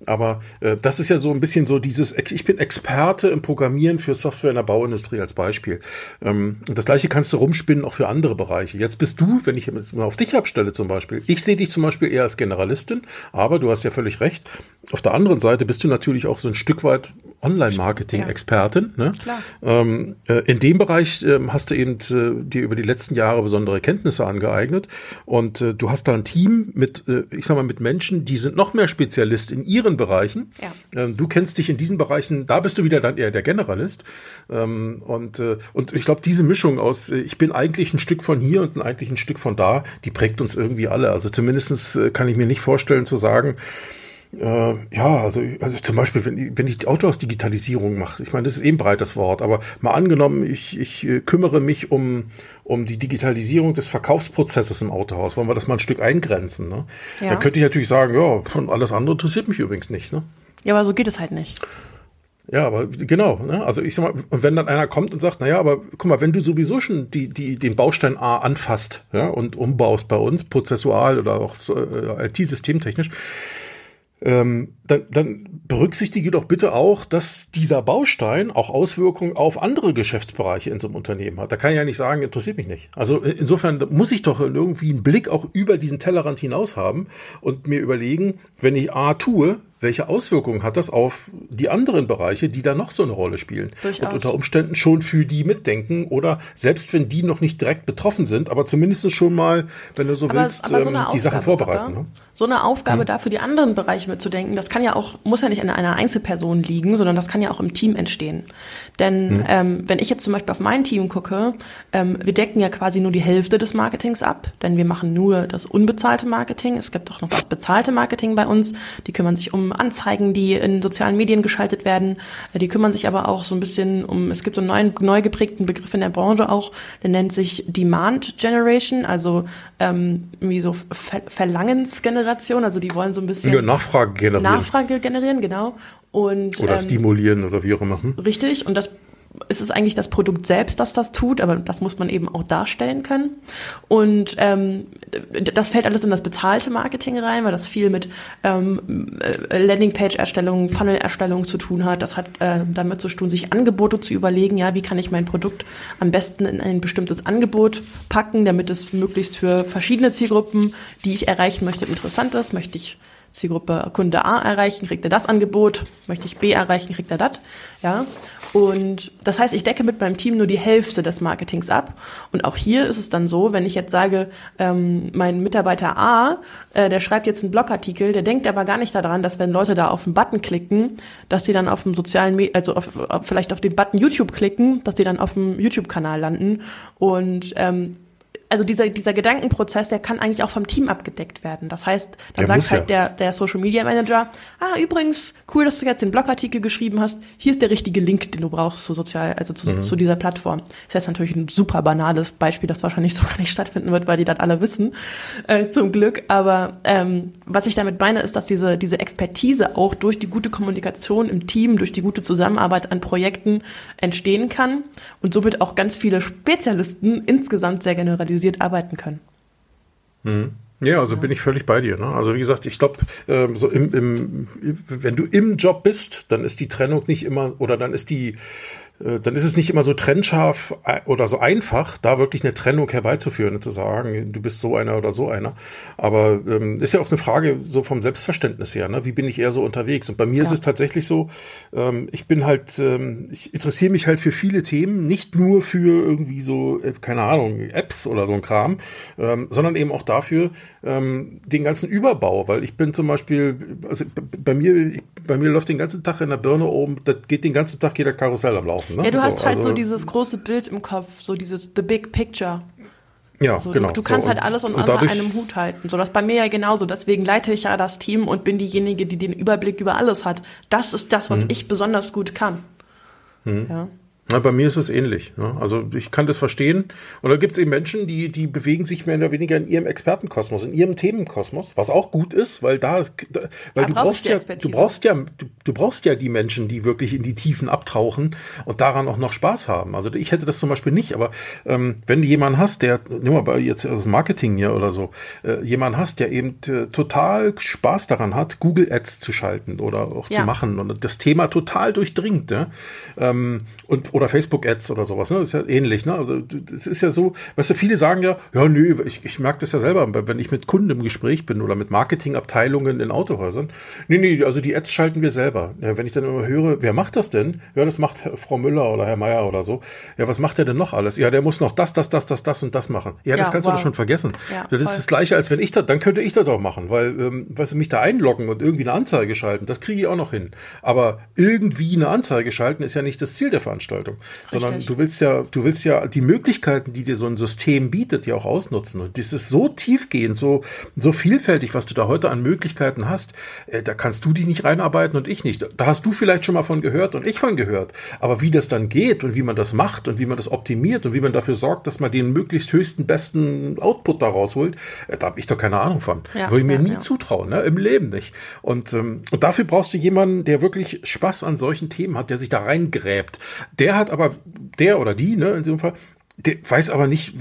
Aber äh, das ist ja so ein bisschen so dieses, ich bin Experte im Programmieren für Software in der Bauindustrie als Beispiel. Ähm, und das gleiche kannst du rumspinnen auch für andere Bereiche. Jetzt bist du, wenn ich jetzt mal auf dich abstelle zum Beispiel, ich sehe dich zum Beispiel eher als Generalistin, aber du hast ja völlig recht. Auf der anderen Seite bist du natürlich auch so ein Stück weit Online-Marketing-Expertin. Ne? Ähm, äh, in dem Bereich äh, hast du eben äh, dir über die letzten Jahre besondere Kenntnisse angeeignet und äh, du hast da ein Team mit, äh, ich sag mal, mit Menschen, die sind noch mehr Spezialist in ihren Bereichen. Ja. Ähm, du kennst dich in diesen Bereichen, da bist du wieder dann eher der Generalist. Ähm, und, äh, und ich glaube, diese Mischung aus, ich bin eigentlich ein Stück von hier und eigentlich ein Stück von da, die prägt uns irgendwie alle. Also zumindestens kann ich mir nicht vorstellen zu sagen, äh, ja, also, also zum Beispiel, wenn, wenn ich die Autohaus-Digitalisierung mache, ich meine, das ist eben breites Wort, aber mal angenommen, ich, ich äh, kümmere mich um, um die Digitalisierung des Verkaufsprozesses im Autohaus, wollen wir das mal ein Stück eingrenzen. Ne? Ja. Dann könnte ich natürlich sagen, ja, und alles andere interessiert mich übrigens nicht. Ne? Ja, aber so geht es halt nicht. Ja, aber genau, ne? Also ich sag mal, und wenn dann einer kommt und sagt, naja, aber guck mal, wenn du sowieso schon die, die, den Baustein A anfasst, ja, und umbaust bei uns, prozessual oder auch äh, IT-systemtechnisch, ähm, dann, dann berücksichtige doch bitte auch, dass dieser Baustein auch Auswirkungen auf andere Geschäftsbereiche in so einem Unternehmen hat. Da kann ich ja nicht sagen, interessiert mich nicht. Also insofern muss ich doch irgendwie einen Blick auch über diesen Tellerrand hinaus haben und mir überlegen, wenn ich A tue, welche Auswirkungen hat das auf die anderen Bereiche, die da noch so eine Rolle spielen? Durchaus. Und unter Umständen schon für die mitdenken oder selbst wenn die noch nicht direkt betroffen sind, aber zumindest schon mal, wenn du so aber, willst, aber so ähm, die Sachen vorbereiten. Ne? So eine Aufgabe hm. da für die anderen Bereiche mitzudenken, das kann ja auch, muss ja nicht an einer Einzelperson liegen, sondern das kann ja auch im Team entstehen. Denn hm. ähm, wenn ich jetzt zum Beispiel auf mein Team gucke, ähm, wir decken ja quasi nur die Hälfte des Marketings ab, denn wir machen nur das unbezahlte Marketing. Es gibt auch noch das bezahlte Marketing bei uns. Die kümmern sich um Anzeigen, die in sozialen Medien geschaltet werden. Äh, die kümmern sich aber auch so ein bisschen um, es gibt so einen neuen, neu geprägten Begriff in der Branche auch, der nennt sich Demand Generation, also ähm, wie so Ver Verlangensgeneration, also die wollen so ein bisschen ja, Nachfrage generieren. Nachfrage generieren, genau. Und, oder ähm, stimulieren oder wie auch immer. Hm? Richtig, und das ist es eigentlich das Produkt selbst, das das tut, aber das muss man eben auch darstellen können. Und ähm, das fällt alles in das bezahlte Marketing rein, weil das viel mit ähm, äh, Landingpage-Erstellung, Funnel-Erstellung zu tun hat. Das hat äh, damit zu tun, sich Angebote zu überlegen, ja, wie kann ich mein Produkt am besten in ein bestimmtes Angebot packen, damit es möglichst für verschiedene Zielgruppen, die ich erreichen möchte, interessant ist. Möchte ich Zielgruppe Kunde A erreichen, kriegt er das Angebot. Möchte ich B erreichen, kriegt er das. Ja. Und das heißt, ich decke mit meinem Team nur die Hälfte des Marketings ab. Und auch hier ist es dann so, wenn ich jetzt sage, ähm, mein Mitarbeiter A, äh, der schreibt jetzt einen Blogartikel, der denkt aber gar nicht daran, dass wenn Leute da auf den Button klicken, dass sie dann auf dem sozialen, Me also auf, auf, vielleicht auf den Button YouTube klicken, dass sie dann auf dem YouTube-Kanal landen. Und ähm, also dieser, dieser Gedankenprozess, der kann eigentlich auch vom Team abgedeckt werden. Das heißt, dann der sagt halt ja. der, der Social Media Manager, ah, übrigens, cool, dass du jetzt den Blogartikel geschrieben hast. Hier ist der richtige Link, den du brauchst zu sozial, also zu, mhm. zu dieser Plattform. Das ist jetzt natürlich ein super banales Beispiel, das wahrscheinlich [laughs] so gar nicht stattfinden wird, weil die das alle wissen, äh, zum Glück. Aber ähm, was ich damit meine, ist, dass diese, diese Expertise auch durch die gute Kommunikation im Team, durch die gute Zusammenarbeit an Projekten entstehen kann und somit auch ganz viele Spezialisten insgesamt sehr generalisiert organisiert arbeiten können. Mhm. Ja, also bin ich völlig bei dir. Ne? Also wie gesagt, ich glaube, ähm, so im, im, wenn du im Job bist, dann ist die Trennung nicht immer oder dann ist die dann ist es nicht immer so trennscharf äh, oder so einfach, da wirklich eine Trennung herbeizuführen und zu sagen, du bist so einer oder so einer. Aber ähm, ist ja auch eine Frage so vom Selbstverständnis her, ne? wie bin ich eher so unterwegs? Und bei mir ja. ist es tatsächlich so, ähm, ich bin halt, ähm, ich interessiere mich halt für viele Themen, nicht nur für irgendwie so, äh, keine Ahnung, Apps oder so ein Kram, ähm, sondern eben auch dafür, ähm, den ganzen Überbau, weil ich bin zum Beispiel, also bei mir, bei mir läuft den ganzen Tag in der Birne oben, da geht den ganzen Tag jeder Karussell am Laufen. Ne? Ja, du hast halt also, so dieses große Bild im Kopf, so dieses The Big Picture. Ja, so, genau. Du, du kannst so, halt alles und, unter dadurch, einem Hut halten. So, das bei mir ja genauso. Deswegen leite ich ja das Team und bin diejenige, die den Überblick über alles hat. Das ist das, was mhm. ich besonders gut kann. Mhm. Ja. Na, bei mir ist es ähnlich. Ne? Also ich kann das verstehen. Und da gibt es eben Menschen, die, die bewegen sich mehr oder weniger in ihrem Expertenkosmos, in ihrem Themenkosmos, was auch gut ist, weil da, da weil da du brauchst ja, du brauchst ja, du, du, brauchst ja die Menschen, die wirklich in die Tiefen abtauchen und daran auch noch Spaß haben. Also ich hätte das zum Beispiel nicht, aber ähm, wenn du jemanden hast, der, nimm mal bei jetzt das Marketing hier oder so, äh, jemanden hast, der eben äh, total Spaß daran hat, Google Ads zu schalten oder auch ja. zu machen und das Thema total durchdringt, ja? ähm, und oder Facebook-Ads oder sowas, ne? Das ist ja ähnlich, ne? Also es ist ja so, weißt du, viele sagen ja, ja, nö, ich, ich merke das ja selber, wenn ich mit Kunden im Gespräch bin oder mit Marketingabteilungen in Autohäusern. Nee, nee, also die Ads schalten wir selber. Ja, wenn ich dann immer höre, wer macht das denn? Ja, das macht Frau Müller oder Herr Meier oder so. Ja, was macht der denn noch alles? Ja, der muss noch das, das, das, das, das und das machen. Ja, das kannst wow. du doch schon vergessen. Ja, das voll. ist das Gleiche, als wenn ich das, dann könnte ich das auch machen, weil, ähm, weißt du, mich da einloggen und irgendwie eine Anzeige schalten, das kriege ich auch noch hin. Aber irgendwie eine Anzeige schalten ist ja nicht das Ziel der Veranstaltung. Richtig. sondern du willst ja, du willst ja die Möglichkeiten, die dir so ein System bietet, ja auch ausnutzen. Und das ist so tiefgehend, so, so vielfältig, was du da heute an Möglichkeiten hast. Äh, da kannst du dich nicht reinarbeiten und ich nicht. Da hast du vielleicht schon mal von gehört und ich von gehört. Aber wie das dann geht und wie man das macht und wie man das optimiert und wie man dafür sorgt, dass man den möglichst höchsten, besten Output da rausholt, äh, da habe ich doch keine Ahnung von. Ja, Würde ich mir ja, nie ja. zutrauen, ne? im Leben nicht. Und, ähm, und dafür brauchst du jemanden, der wirklich Spaß an solchen Themen hat, der sich da reingräbt. Der hat aber, der oder die, ne, in diesem Fall, der weiß aber nicht,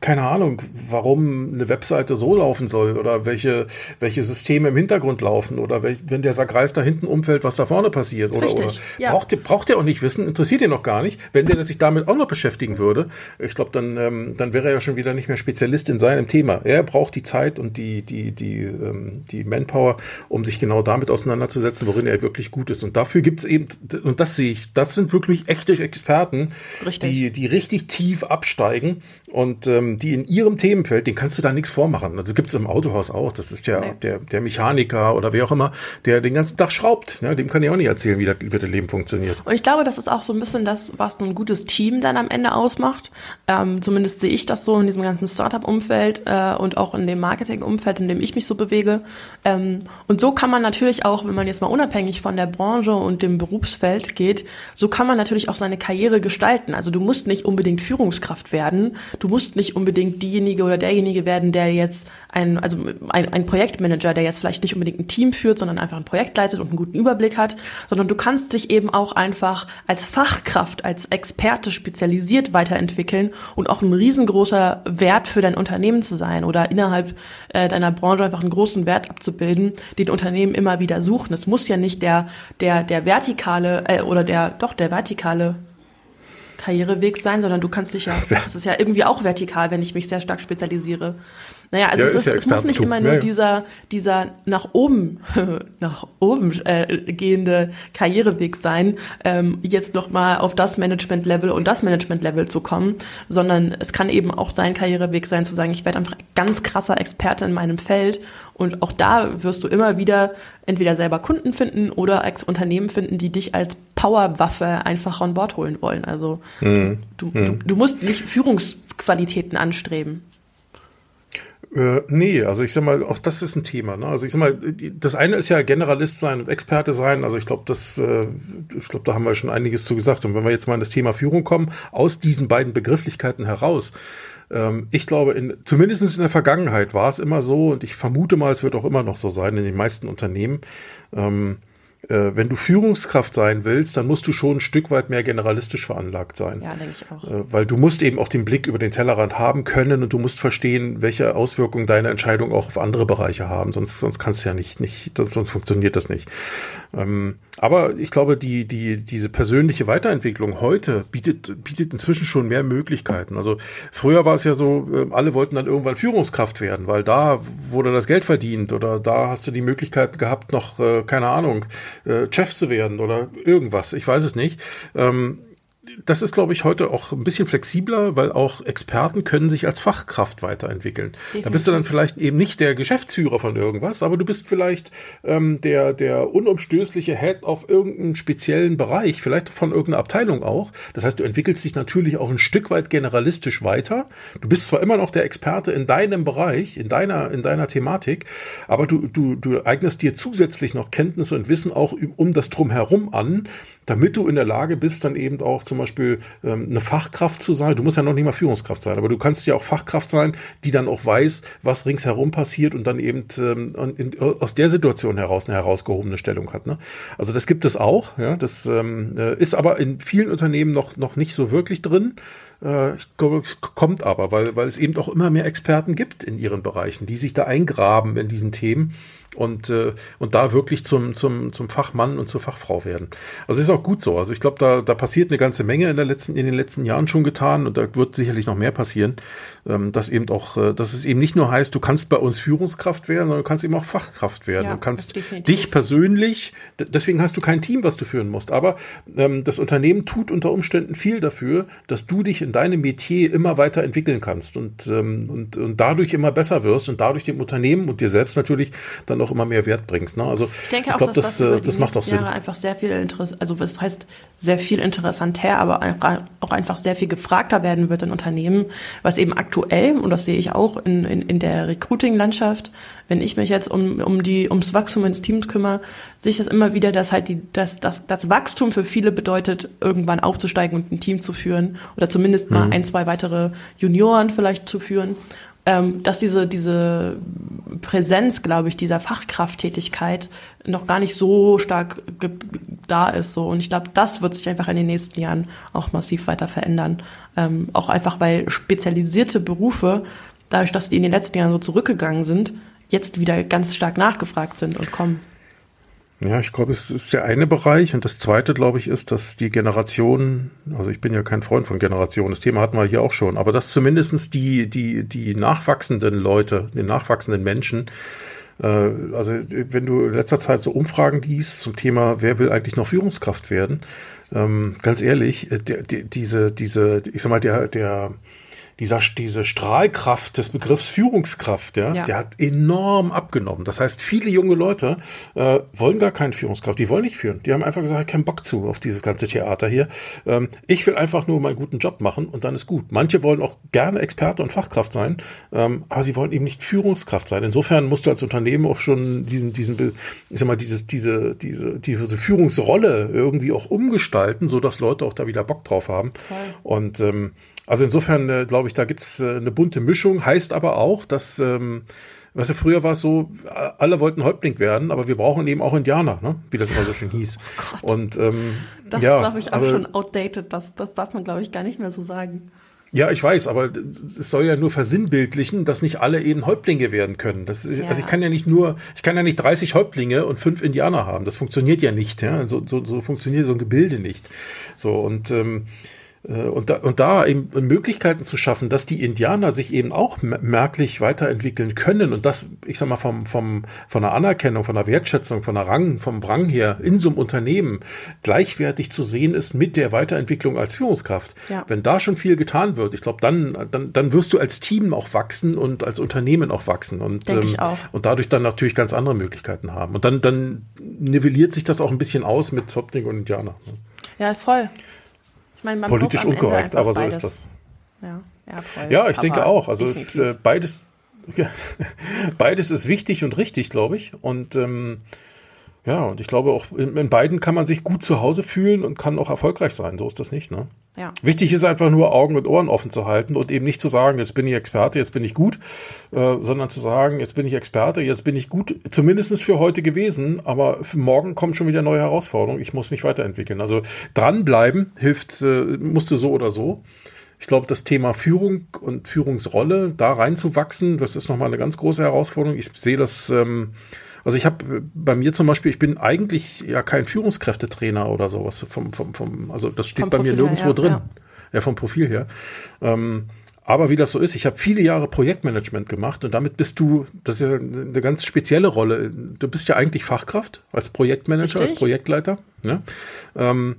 keine Ahnung, warum eine Webseite so laufen soll oder welche, welche Systeme im Hintergrund laufen oder welch, wenn der Sackreis da hinten umfällt, was da vorne passiert. Oder, oder ja. braucht, der, braucht der auch nicht wissen, interessiert ihn noch gar nicht. Wenn der sich damit auch noch beschäftigen würde, ich glaube, dann, ähm, dann wäre er ja schon wieder nicht mehr Spezialist in seinem Thema. Er braucht die Zeit und die, die, die, ähm, die Manpower, um sich genau damit auseinanderzusetzen, worin er wirklich gut ist. Und dafür gibt es eben, und das sehe ich, das sind wirklich echte Experten, richtig. die, die richtig tief absteigen und ähm, die in ihrem Themenfeld, den kannst du da nichts vormachen. Also gibt es im Autohaus auch. Das ist ja nee. der, der Mechaniker oder wer auch immer, der den ganzen Tag schraubt. Ja, dem kann ich auch nicht erzählen, wie das, wie das Leben funktioniert. Und ich glaube, das ist auch so ein bisschen das, was ein gutes Team dann am Ende ausmacht. Ähm, zumindest sehe ich das so in diesem ganzen Startup-Umfeld äh, und auch in dem Marketing-Umfeld, in dem ich mich so bewege. Ähm, und so kann man natürlich auch, wenn man jetzt mal unabhängig von der Branche und dem Berufsfeld geht, so kann man natürlich auch seine Karriere gestalten. Also du musst nicht unbedingt Führungskraft werden. Du musst nicht unbedingt diejenige oder derjenige werden, der jetzt ein, also ein, ein Projektmanager, der jetzt vielleicht nicht unbedingt ein Team führt, sondern einfach ein Projekt leitet und einen guten Überblick hat, sondern du kannst dich eben auch einfach als Fachkraft, als Experte spezialisiert weiterentwickeln und auch ein riesengroßer Wert für dein Unternehmen zu sein oder innerhalb äh, deiner Branche einfach einen großen Wert abzubilden, den Unternehmen immer wieder suchen. Es muss ja nicht der, der, der vertikale äh, oder der, doch der vertikale Karriereweg sein, sondern du kannst dich ja, das ist ja irgendwie auch vertikal, wenn ich mich sehr stark spezialisiere. Naja, also ja, es, ist, ja es muss nicht immer nur ja, dieser, dieser nach oben, [laughs] nach oben äh, gehende Karriereweg sein, ähm, jetzt nochmal auf das Management-Level und das Management-Level zu kommen, sondern es kann eben auch dein Karriereweg sein, zu sagen, ich werde einfach ganz krasser Experte in meinem Feld und auch da wirst du immer wieder entweder selber Kunden finden oder als Unternehmen finden, die dich als Powerwaffe einfach an Bord holen wollen. Also mhm. Du, mhm. du, du musst nicht Führungsqualitäten anstreben. Äh, nee, also ich sag mal, auch das ist ein Thema. Ne? Also ich sag mal, das eine ist ja Generalist sein und Experte sein. Also ich glaube, das, äh, ich glaube, da haben wir schon einiges zu gesagt. Und wenn wir jetzt mal in das Thema Führung kommen, aus diesen beiden Begrifflichkeiten heraus, ähm, ich glaube, in, zumindest in der Vergangenheit war es immer so, und ich vermute mal, es wird auch immer noch so sein in den meisten Unternehmen, ähm, äh, wenn du Führungskraft sein willst, dann musst du schon ein Stück weit mehr generalistisch veranlagt sein. Ja, denke ich auch. Äh, weil du musst eben auch den Blick über den Tellerrand haben können und du musst verstehen, welche Auswirkungen deine Entscheidung auch auf andere Bereiche haben. Sonst, sonst kannst du ja nicht, nicht, sonst funktioniert das nicht. Ähm, Aber ich glaube, die, die, diese persönliche Weiterentwicklung heute bietet, bietet inzwischen schon mehr Möglichkeiten. Also früher war es ja so, äh, alle wollten dann irgendwann Führungskraft werden, weil da wurde das Geld verdient oder da hast du die Möglichkeit gehabt, noch, äh, keine Ahnung, äh, Chef zu werden oder irgendwas. Ich weiß es nicht. Ähm, das ist, glaube ich, heute auch ein bisschen flexibler, weil auch Experten können sich als Fachkraft weiterentwickeln. Definitiv. Da bist du dann vielleicht eben nicht der Geschäftsführer von irgendwas, aber du bist vielleicht ähm, der, der unumstößliche Head auf irgendeinem speziellen Bereich, vielleicht von irgendeiner Abteilung auch. Das heißt, du entwickelst dich natürlich auch ein Stück weit generalistisch weiter. Du bist zwar immer noch der Experte in deinem Bereich, in deiner, in deiner Thematik, aber du, du, du eignest dir zusätzlich noch Kenntnisse und Wissen auch um das Drumherum an, damit du in der Lage bist, dann eben auch zum Beispiel ähm, eine Fachkraft zu sein. Du musst ja noch nicht mal Führungskraft sein, aber du kannst ja auch Fachkraft sein, die dann auch weiß, was ringsherum passiert und dann eben ähm, in, aus der Situation heraus eine herausgehobene Stellung hat. Ne? Also das gibt es auch. Ja, das ähm, äh, ist aber in vielen Unternehmen noch noch nicht so wirklich drin. Äh, ich glaube, es kommt aber, weil weil es eben auch immer mehr Experten gibt in ihren Bereichen, die sich da eingraben in diesen Themen und, äh, und da wirklich zum, zum, zum Fachmann und zur Fachfrau werden. Also ist auch gut so. Also ich glaube, da, da passiert eine ganze Menge in, der letzten, in den letzten Jahren schon getan und da wird sicherlich noch mehr passieren, ähm, dass eben auch, äh, dass es eben nicht nur heißt, du kannst bei uns Führungskraft werden, sondern du kannst eben auch Fachkraft werden. Ja, du kannst dich persönlich, deswegen hast du kein Team, was du führen musst, aber ähm, das Unternehmen tut unter Umständen viel dafür, dass du dich in deinem Metier immer weiter entwickeln kannst und, ähm, und, und dadurch immer besser wirst und dadurch dem Unternehmen und dir selbst natürlich dann auch immer mehr Wert bringst. Ne? Also ich denke ich glaube, das, das, das macht auch Sinn. Jahre einfach sehr viel Interesse, also was heißt sehr viel interessanter, aber auch einfach sehr viel gefragter werden wird in Unternehmen, was eben aktuell, und das sehe ich auch in, in, in der Recruiting-Landschaft, wenn ich mich jetzt um, um die, ums Wachstum ins Teams kümmere, sehe ich das immer wieder, dass halt die, dass, dass das Wachstum für viele bedeutet, irgendwann aufzusteigen und ein Team zu führen oder zumindest mal mhm. ein, zwei weitere Junioren vielleicht zu führen ähm, dass diese, diese Präsenz, glaube ich, dieser Fachkrafttätigkeit noch gar nicht so stark da ist. So. Und ich glaube, das wird sich einfach in den nächsten Jahren auch massiv weiter verändern. Ähm, auch einfach, weil spezialisierte Berufe, dadurch, dass die in den letzten Jahren so zurückgegangen sind, jetzt wieder ganz stark nachgefragt sind und kommen. Ja, ich glaube, es ist der eine Bereich. Und das zweite, glaube ich, ist, dass die Generation, also ich bin ja kein Freund von Generationen, das Thema hatten wir hier auch schon, aber dass zumindestens die, die, die nachwachsenden Leute, die nachwachsenden Menschen, äh, also wenn du in letzter Zeit so Umfragen liest zum Thema, wer will eigentlich noch Führungskraft werden, ähm, ganz ehrlich, äh, der, der, diese, diese, ich sag mal, der, der, dieser, diese Strahlkraft des Begriffs Führungskraft, ja, ja, der hat enorm abgenommen. Das heißt, viele junge Leute äh, wollen gar keine Führungskraft, die wollen nicht führen. Die haben einfach gesagt, keinen Bock zu auf dieses ganze Theater hier. Ähm, ich will einfach nur meinen guten Job machen und dann ist gut. Manche wollen auch gerne Experte und Fachkraft sein, ähm, aber sie wollen eben nicht Führungskraft sein. Insofern musst du als Unternehmen auch schon diesen, diesen, ich sag mal, dieses, diese, diese, diese Führungsrolle irgendwie auch umgestalten, so dass Leute auch da wieder Bock drauf haben. Voll. Und ähm, also insofern äh, glaube ich, da gibt es äh, eine bunte Mischung, heißt aber auch, dass, ähm, was ja früher war so, alle wollten Häuptling werden, aber wir brauchen eben auch Indianer, ne? wie das immer so schön hieß. Oh Und ähm, das ja, ist, glaube ich, auch aber, schon outdated. Das, das darf man, glaube ich, gar nicht mehr so sagen. Ja, ich weiß, aber es soll ja nur versinnbildlichen, dass nicht alle eben Häuptlinge werden können. Das, ja. Also ich kann ja nicht nur, ich kann ja nicht 30 Häuptlinge und fünf Indianer haben. Das funktioniert ja nicht. Ja? So, so, so funktioniert so ein Gebilde nicht. So und ähm, äh, und da, und da eben Möglichkeiten zu schaffen, dass die Indianer sich eben auch merklich weiterentwickeln können und das, ich sag mal, vom, vom, von der Anerkennung, von der Wertschätzung, von der Rang, vom Rang her in so einem Unternehmen gleichwertig zu sehen ist mit der Weiterentwicklung als Führungskraft. Ja. Wenn da schon viel getan wird, ich glaube, dann, dann, dann wirst du als Team auch wachsen und als Unternehmen auch wachsen und, ähm, auch. und dadurch dann natürlich ganz andere Möglichkeiten haben. Und dann, dann nivelliert sich das auch ein bisschen aus mit Zopnik und Indianer. Ja, voll. Ich meine, Politisch unkorrekt, aber so beides. ist das. Ja, ja, voll. ja ich aber denke auch. Also es, äh, beides, [laughs] beides ist wichtig und richtig, glaube ich. Und ähm, ja, und ich glaube auch, in, in, beiden kann man sich gut zu Hause fühlen und kann auch erfolgreich sein. So ist das nicht, ne? Ja. Wichtig ist einfach nur Augen und Ohren offen zu halten und eben nicht zu sagen, jetzt bin ich Experte, jetzt bin ich gut, äh, sondern zu sagen, jetzt bin ich Experte, jetzt bin ich gut, zumindestens für heute gewesen, aber für morgen kommen schon wieder neue Herausforderungen, ich muss mich weiterentwickeln. Also dranbleiben hilft, äh, musste so oder so. Ich glaube, das Thema Führung und Führungsrolle, da reinzuwachsen, das ist nochmal eine ganz große Herausforderung. Ich sehe das ähm, Also ich habe bei mir zum Beispiel, ich bin eigentlich ja kein Führungskräftetrainer oder sowas vom, vom, vom also das steht bei Profil mir nirgendwo her, drin. Ja. ja. vom Profil her. Ähm, aber wie das so ist, ich habe viele Jahre Projektmanagement gemacht und damit bist du, das ist ja eine ganz spezielle Rolle. Du bist ja eigentlich Fachkraft als Projektmanager, Richtig? als Projektleiter. Ne? Ähm,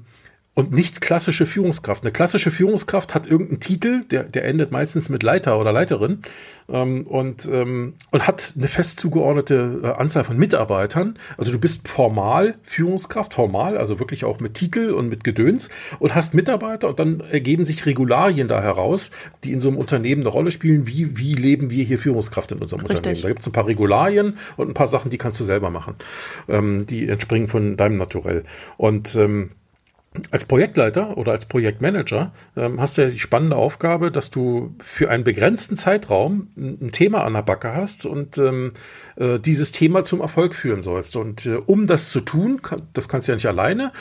und nicht klassische Führungskraft. Eine klassische Führungskraft hat irgendeinen Titel, der, der endet meistens mit Leiter oder Leiterin ähm, und, ähm, und hat eine fest zugeordnete äh, Anzahl von Mitarbeitern. Also du bist formal Führungskraft, formal, also wirklich auch mit Titel und mit Gedöns und hast Mitarbeiter und dann ergeben sich Regularien da heraus, die in so einem Unternehmen eine Rolle spielen. Wie, wie leben wir hier Führungskraft in unserem Richtig. Unternehmen? Da gibt es ein paar Regularien und ein paar Sachen, die kannst du selber machen. Ähm, die entspringen von deinem Naturell. Und ähm, als Projektleiter oder als Projektmanager ähm, hast du ja die spannende Aufgabe, dass du für einen begrenzten Zeitraum ein Thema an der Backe hast und ähm, äh, dieses Thema zum Erfolg führen sollst. Und äh, um das zu tun, kann, das kannst du ja nicht alleine,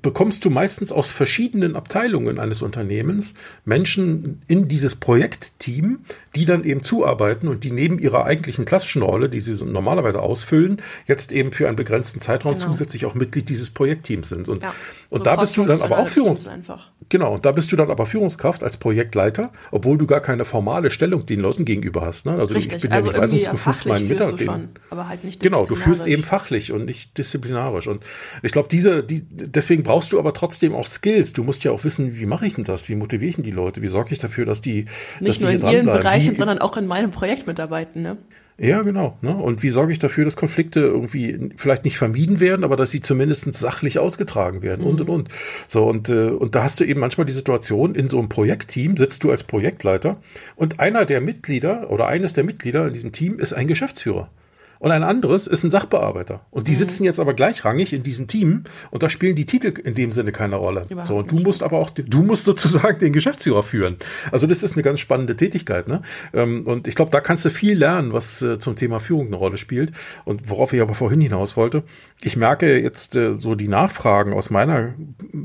bekommst du meistens aus verschiedenen Abteilungen eines Unternehmens Menschen in dieses Projektteam, die dann eben zuarbeiten und die neben ihrer eigentlichen klassischen Rolle, die sie so normalerweise ausfüllen, jetzt eben für einen begrenzten Zeitraum genau. zusätzlich auch Mitglied dieses Projektteams sind. Und, ja, und so da bist du dann aber auch Führungskraft. Genau, da bist du dann aber Führungskraft als Projektleiter, obwohl du gar keine formale Stellung den Leuten gegenüber hast. Ne? Also Richtig. ich bin also ja nicht weisungsbefugt meinen Mitarbeitern. Aber halt nicht Genau, du führst eben fachlich und nicht disziplinarisch. Und ich glaube, diese, die, deswegen brauchst du aber trotzdem auch Skills. Du musst ja auch wissen, wie mache ich denn das? Wie motiviere ich denn die Leute? Wie sorge ich dafür, dass die, nicht dass die nur in ihren Bereichen, wie, sondern auch in meinem Projekt mitarbeiten, ne? Ja, genau. Ne? Und wie sorge ich dafür, dass Konflikte irgendwie vielleicht nicht vermieden werden, aber dass sie zumindest sachlich ausgetragen werden und, mhm. und, und. So, und, äh, und da hast du eben manchmal die Situation, in so einem Projektteam sitzt du als Projektleiter und einer der Mitglieder oder eines der Mitglieder in diesem Team ist ein Geschäftsführer und ein anderes ist ein Sachbearbeiter. Und die mhm. sitzen jetzt aber gleichrangig in diesem Team und da spielen die Titel in dem Sinne keine Rolle. Überhaupt so, und du musst aber auch, du musst sozusagen den Geschäftsführer führen. Also das ist eine ganz spannende Tätigkeit. Ne? Ähm, und ich glaube, da kannst du viel lernen, was äh, zum Thema Führung eine Rolle spielt. Und worauf ich aber vorhin hinaus wollte, ich merke jetzt äh, so die Nachfragen aus meiner,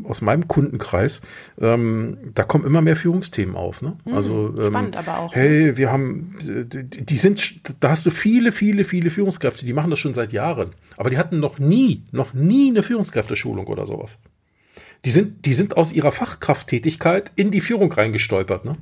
aus meinem Kundenkreis, ähm, da kommen immer mehr Führungsthemen auf. Ne? Mhm, also ähm, spannend aber auch. Hey, ne? wir haben, die sind, da hast du viele, viele, viele Führungsthemen Führungskräfte, die machen das schon seit Jahren. Aber die hatten noch nie, noch nie eine Führungskräfteschulung oder sowas. Die sind, die sind aus ihrer Fachkrafttätigkeit in die Führung reingestolpert, ne?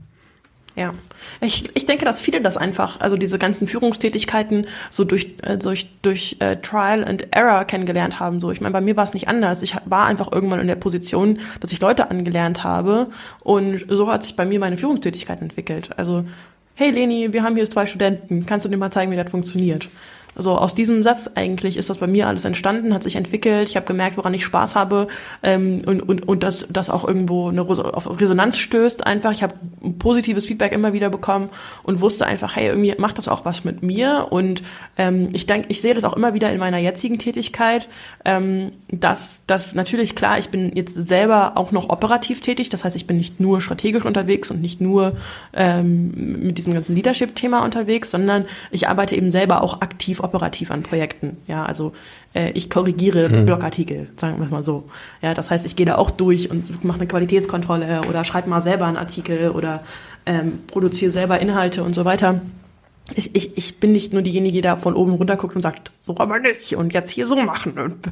Ja, ich, ich denke, dass viele das einfach, also diese ganzen Führungstätigkeiten so durch, äh, durch, durch äh, Trial and Error kennengelernt haben. So, ich meine, bei mir war es nicht anders. Ich war einfach irgendwann in der Position, dass ich Leute angelernt habe und so hat sich bei mir meine Führungstätigkeit entwickelt. Also, hey Leni, wir haben hier zwei Studenten, kannst du dir mal zeigen, wie das funktioniert? Also aus diesem Satz eigentlich ist das bei mir alles entstanden, hat sich entwickelt. Ich habe gemerkt, woran ich Spaß habe ähm, und, und, und dass das auch irgendwo eine auf Resonanz stößt einfach. Ich habe positives Feedback immer wieder bekommen und wusste einfach, hey, irgendwie macht das auch was mit mir. Und ähm, ich denke, ich sehe das auch immer wieder in meiner jetzigen Tätigkeit, ähm, dass das natürlich klar, ich bin jetzt selber auch noch operativ tätig. Das heißt, ich bin nicht nur strategisch unterwegs und nicht nur ähm, mit diesem ganzen Leadership-Thema unterwegs, sondern ich arbeite eben selber auch aktiv operativ an Projekten. Ja, also äh, ich korrigiere hm. Blogartikel, sagen wir mal so. Ja, das heißt, ich gehe da auch durch und mache eine Qualitätskontrolle oder schreibe mal selber einen Artikel oder ähm, produziere selber Inhalte und so weiter. Ich, ich, ich bin nicht nur diejenige, die da von oben runter guckt und sagt, so aber nicht und jetzt hier so machen und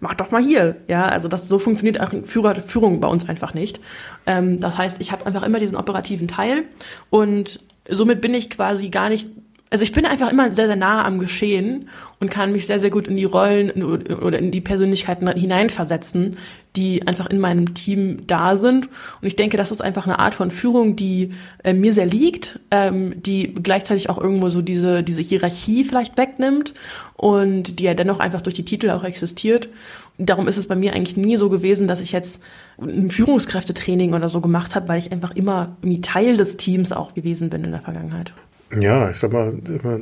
mach doch mal hier. Ja, also das so funktioniert auch Führer, Führung bei uns einfach nicht. Ähm, das heißt, ich habe einfach immer diesen operativen Teil und somit bin ich quasi gar nicht also ich bin einfach immer sehr, sehr nah am Geschehen und kann mich sehr, sehr gut in die Rollen oder in die Persönlichkeiten hineinversetzen, die einfach in meinem Team da sind. Und ich denke, das ist einfach eine Art von Führung, die äh, mir sehr liegt, ähm, die gleichzeitig auch irgendwo so diese, diese Hierarchie vielleicht wegnimmt und die ja dennoch einfach durch die Titel auch existiert. Darum ist es bei mir eigentlich nie so gewesen, dass ich jetzt ein Führungskräftetraining oder so gemacht habe, weil ich einfach immer irgendwie Teil des Teams auch gewesen bin in der Vergangenheit. Ja, ich sag mal,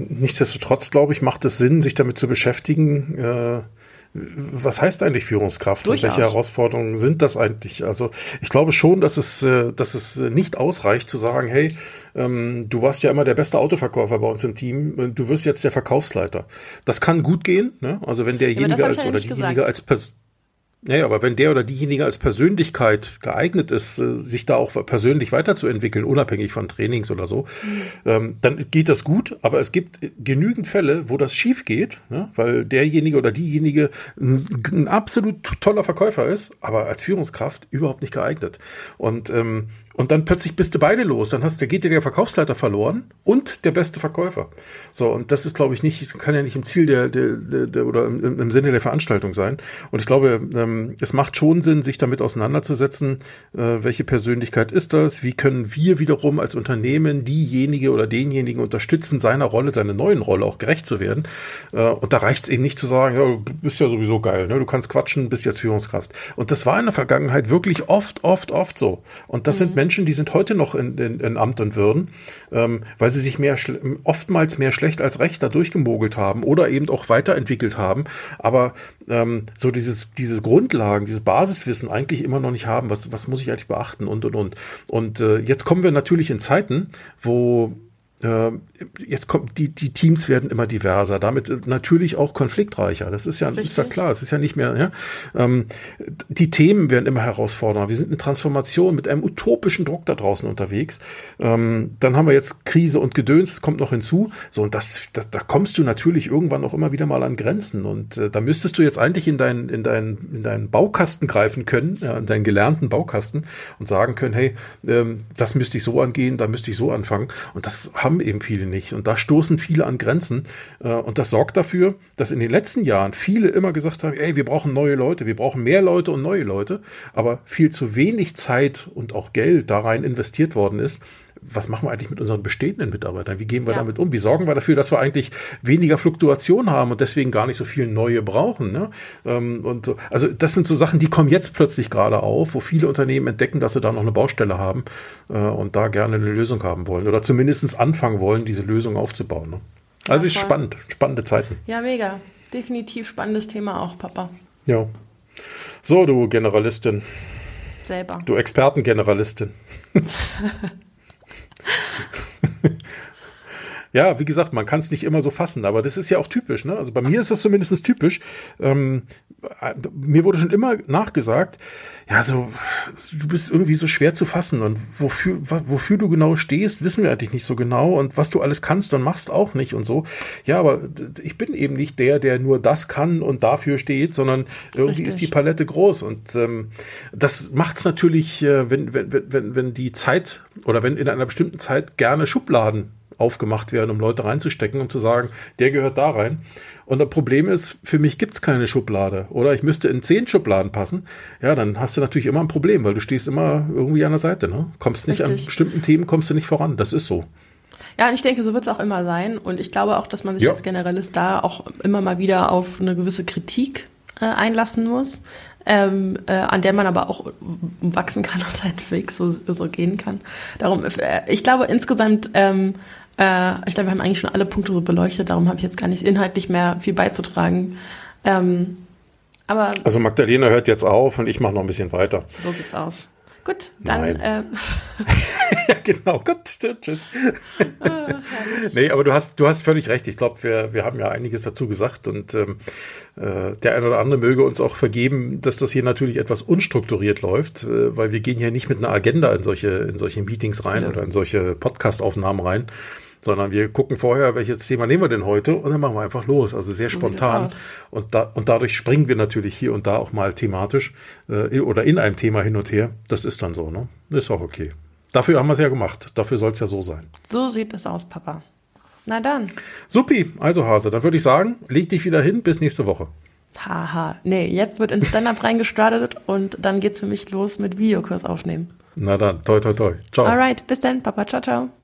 nichtsdestotrotz, glaube ich, macht es Sinn, sich damit zu beschäftigen, äh, was heißt eigentlich Führungskraft Durchaus. und welche Herausforderungen sind das eigentlich? Also ich glaube schon, dass es, äh, dass es nicht ausreicht zu sagen, hey, ähm, du warst ja immer der beste Autoverkäufer bei uns im Team, du wirst jetzt der Verkaufsleiter. Das kann gut gehen, ne? Also wenn derjenige ja, als oder diejenige gesagt. als Person Naja, aber wenn der oder diejenige als Persönlichkeit geeignet ist, äh, sich da auch persönlich weiterzuentwickeln, unabhängig von Trainings oder so, mhm. ähm, dann geht das gut. Aber es gibt genügend Fälle, wo das schief geht, ja, weil derjenige oder diejenige ein, ein, absolut toller Verkäufer ist, aber als Führungskraft überhaupt nicht geeignet. Und ähm, und dann plötzlich bist du beide los. Dann hast, da geht dir der Verkaufsleiter verloren und der beste Verkäufer. So, und das ist, glaube ich, nicht, kann ja nicht im Ziel der, der, der, der oder im, im, Sinne der Veranstaltung sein. Und ich glaube, ähm, es macht schon Sinn, sich damit auseinanderzusetzen, äh, welche Persönlichkeit ist das, wie können wir wiederum als Unternehmen diejenige oder denjenigen unterstützen, seiner Rolle, seiner neuen Rolle auch gerecht zu werden. Äh, und da reicht es eben nicht zu sagen, ja, du bist ja sowieso geil, ne? du kannst quatschen, bist jetzt Führungskraft. Und das war in der Vergangenheit wirklich oft, oft, oft so. Und das mhm. sind Menschen, die sind heute noch in, in, in Amt und Würden, ähm, weil sie sich mehr oftmals mehr schlecht als recht da durchgemogelt haben oder eben auch weiterentwickelt haben, aber ähm, so dieses, diese Grundlagen, dieses Basiswissen eigentlich immer noch nicht haben. Was, was muss ich eigentlich beachten und und und. Und äh, jetzt kommen wir natürlich in Zeiten, wo jetzt kommt die die Teams werden immer diverser, damit natürlich auch konfliktreicher. Das ist ja ist ja klar. Es ist ja nicht mehr. Ja? Ähm, die Themen werden immer herausfordernder. Wir sind eine Transformation mit einem utopischen Druck da draußen unterwegs. Ähm, dann haben wir jetzt Krise und Gedöns. Das kommt noch hinzu. So und das, das da kommst du natürlich irgendwann auch immer wieder mal an Grenzen und äh, da müsstest du jetzt eigentlich in deinen in deinen in deinen Baukasten greifen können, ja, in deinen gelernten Baukasten und sagen können, hey, ähm, das müsste ich so angehen, da müsste ich so anfangen und das haben haben eben viele nicht. Und da stoßen viele an Grenzen. Äh, und das sorgt dafür, dass in den letzten Jahren viele immer gesagt haben, ey, wir brauchen neue Leute, wir brauchen mehr Leute und neue Leute, aber viel zu wenig Zeit und auch Geld da rein investiert worden ist, was machen wir eigentlich mit unseren bestehenden Mitarbeitern? Wie gehen wir ja. damit um? Wie sorgen wir dafür, dass wir eigentlich weniger Fluktuation haben und deswegen gar nicht so viel neue brauchen? Ne? Ähm, und so. Also das sind so Sachen, die kommen jetzt plötzlich gerade auf, wo viele Unternehmen entdecken, dass sie da noch eine Baustelle haben äh, und da gerne eine Lösung haben wollen oder zumindest anfangen wollen, diese Lösung aufzubauen. Ne? Also ja, ist spannend, spannende Zeiten. Ja, mega. Definitiv spannendes Thema auch, Papa. Ja. So, du Generalistin. Selber. Du Expertengeneralistin. [laughs] [laughs] ja, wie gesagt, man kann es nicht immer so fassen, aber das ist ja auch typisch. Ne? Also bei mir ist das zumindest typisch. Ähm, mir wurde schon immer nachgesagt, ja, so du bist irgendwie so schwer zu fassen und wofür, wofür du genau stehst, wissen wir eigentlich nicht so genau und was du alles kannst und machst auch nicht und so. Ja, aber ich bin eben nicht der, der nur das kann und dafür steht, sondern irgendwie Richtig. ist die Palette groß und ähm, das macht es natürlich, äh, wenn, wenn, wenn, wenn die Zeit oder wenn in einer bestimmten Zeit gerne Schubladen aufgemacht werden, um Leute reinzustecken, um zu sagen, der gehört da rein. Und das Problem ist, für mich gibt es keine Schublade. Oder ich müsste in zehn Schubladen passen. Ja, dann hast du natürlich immer ein Problem, weil du stehst immer irgendwie an der Seite. Ne? Kommst nicht Richtig. an bestimmten Themen, kommst du nicht voran. Das ist so. Ja, und ich denke, so wird es auch immer sein. Und ich glaube auch, dass man sich ja. als Generalist da auch immer mal wieder auf eine gewisse Kritik äh, einlassen muss, ähm, äh, an der man aber auch wachsen kann und [laughs] seinen Weg so, so gehen kann. Darum, äh, ich glaube insgesamt ähm, äh, ich glaube, wir haben eigentlich schon alle Punkte so beleuchtet, darum habe ich jetzt gar nicht inhaltlich mehr viel beizutragen. Ähm, aber also Magdalena hört jetzt auf und ich mache noch ein bisschen weiter. So sieht's aus. Gut, dann. Äh, [laughs] ja, genau. Gut, tschüss. [laughs] Nee, aber du hast, du hast völlig recht. Ich glaube, wir, wir haben ja einiges dazu gesagt und ähm, äh, der eine oder andere möge uns auch vergeben, dass das hier natürlich etwas unstrukturiert läuft, äh, weil wir gehen hier nicht mit einer Agenda in solche, in solche Meetings rein ja. oder in solche Podcast-Aufnahmen rein sondern wir gucken vorher, welches Thema nehmen wir denn heute und dann machen wir einfach los. Also sehr spontan. Und, da, und dadurch springen wir natürlich hier und da auch mal thematisch äh, oder in einem Thema hin und her. Das ist dann so, ne? Ist auch okay. Dafür haben wir es ja gemacht. Dafür soll es ja so sein. So sieht es aus, Papa. Na dann. Supi, also Hase, dann würde ich sagen, leg dich wieder hin, bis nächste Woche. Haha, nee, jetzt wird in Stand-Up [laughs] reingestartet und dann geht's für mich los mit Videokurs aufnehmen. Na dann, toi toi toi. Ciao. Alright, bis dann, Papa, ciao, ciao.